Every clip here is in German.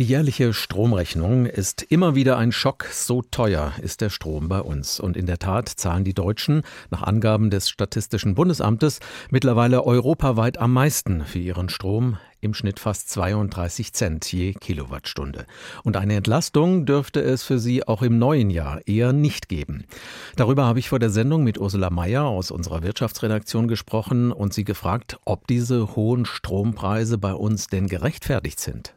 Die jährliche Stromrechnung ist immer wieder ein Schock. So teuer ist der Strom bei uns. Und in der Tat zahlen die Deutschen nach Angaben des Statistischen Bundesamtes mittlerweile europaweit am meisten für ihren Strom. Im Schnitt fast 32 Cent je Kilowattstunde. Und eine Entlastung dürfte es für Sie auch im neuen Jahr eher nicht geben. Darüber habe ich vor der Sendung mit Ursula Mayer aus unserer Wirtschaftsredaktion gesprochen und sie gefragt, ob diese hohen Strompreise bei uns denn gerechtfertigt sind.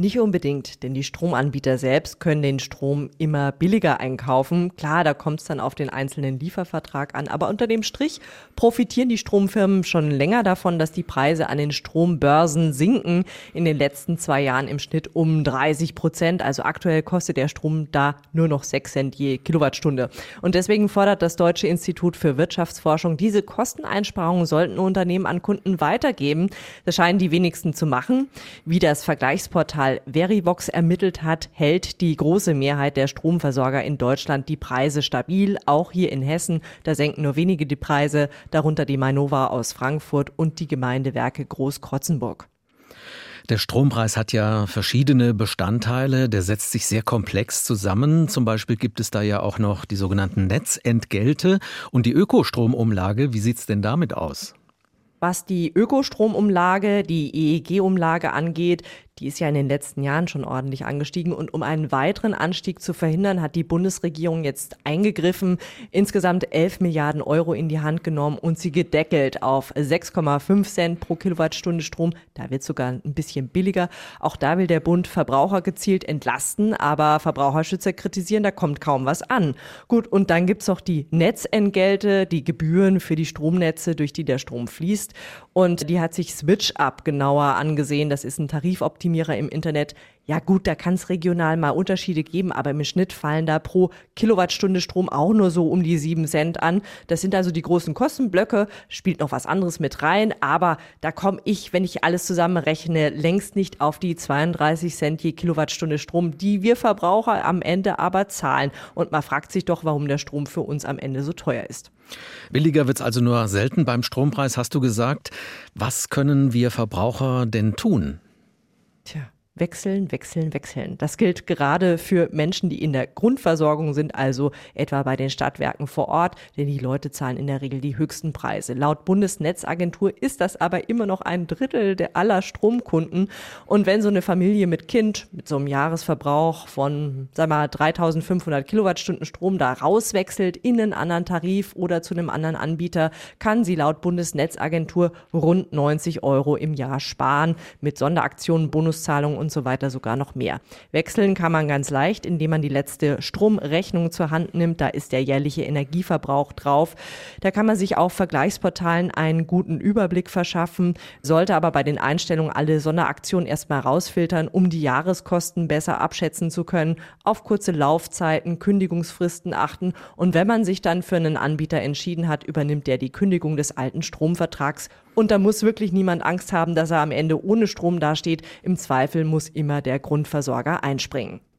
Nicht unbedingt, denn die Stromanbieter selbst können den Strom immer billiger einkaufen. Klar, da kommt es dann auf den einzelnen Liefervertrag an, aber unter dem Strich profitieren die Stromfirmen schon länger davon, dass die Preise an den Strombörsen sinken. In den letzten zwei Jahren im Schnitt um 30 Prozent. Also aktuell kostet der Strom da nur noch 6 Cent je Kilowattstunde. Und deswegen fordert das Deutsche Institut für Wirtschaftsforschung, diese Kosteneinsparungen sollten Unternehmen an Kunden weitergeben. Das scheinen die wenigsten zu machen. Wie das Vergleichsportal Portal Verivox ermittelt hat, hält die große Mehrheit der Stromversorger in Deutschland die Preise stabil. Auch hier in Hessen, da senken nur wenige die Preise, darunter die Mainova aus Frankfurt und die Gemeindewerke Großkrotzenburg. Der Strompreis hat ja verschiedene Bestandteile, der setzt sich sehr komplex zusammen. Zum Beispiel gibt es da ja auch noch die sogenannten Netzentgelte und die Ökostromumlage. Wie sieht's denn damit aus? Was die Ökostromumlage, die EEG-Umlage angeht, die ist ja in den letzten Jahren schon ordentlich angestiegen. Und um einen weiteren Anstieg zu verhindern, hat die Bundesregierung jetzt eingegriffen, insgesamt 11 Milliarden Euro in die Hand genommen und sie gedeckelt auf 6,5 Cent pro Kilowattstunde Strom. Da wird sogar ein bisschen billiger. Auch da will der Bund Verbraucher gezielt entlasten, aber Verbraucherschützer kritisieren, da kommt kaum was an. Gut, und dann gibt's auch die Netzentgelte, die Gebühren für die Stromnetze, durch die der Strom fließt. Und die hat sich SwitchUp genauer angesehen. Das ist ein Tarifoptimierer Optimierer im Internet, ja gut, da kann es regional mal Unterschiede geben, aber im Schnitt fallen da pro Kilowattstunde Strom auch nur so um die sieben Cent an. Das sind also die großen Kostenblöcke, spielt noch was anderes mit rein, aber da komme ich, wenn ich alles zusammenrechne, längst nicht auf die 32 Cent je Kilowattstunde Strom, die wir Verbraucher am Ende aber zahlen. Und man fragt sich doch, warum der Strom für uns am Ende so teuer ist. Billiger wird es also nur selten beim Strompreis, hast du gesagt. Was können wir Verbraucher denn tun? Катя, Wechseln, wechseln, wechseln. Das gilt gerade für Menschen, die in der Grundversorgung sind, also etwa bei den Stadtwerken vor Ort, denn die Leute zahlen in der Regel die höchsten Preise. Laut Bundesnetzagentur ist das aber immer noch ein Drittel der aller Stromkunden. Und wenn so eine Familie mit Kind mit so einem Jahresverbrauch von, sag mal, 3500 Kilowattstunden Strom da rauswechselt in einen anderen Tarif oder zu einem anderen Anbieter, kann sie laut Bundesnetzagentur rund 90 Euro im Jahr sparen mit Sonderaktionen, Bonuszahlungen und so weiter sogar noch mehr. Wechseln kann man ganz leicht, indem man die letzte Stromrechnung zur Hand nimmt. Da ist der jährliche Energieverbrauch drauf. Da kann man sich auf Vergleichsportalen einen guten Überblick verschaffen, sollte aber bei den Einstellungen alle Sonderaktionen erstmal rausfiltern, um die Jahreskosten besser abschätzen zu können, auf kurze Laufzeiten, Kündigungsfristen achten und wenn man sich dann für einen Anbieter entschieden hat, übernimmt der die Kündigung des alten Stromvertrags und da muss wirklich niemand Angst haben, dass er am Ende ohne Strom dasteht. Im Zweifel muss immer der Grundversorger einspringen.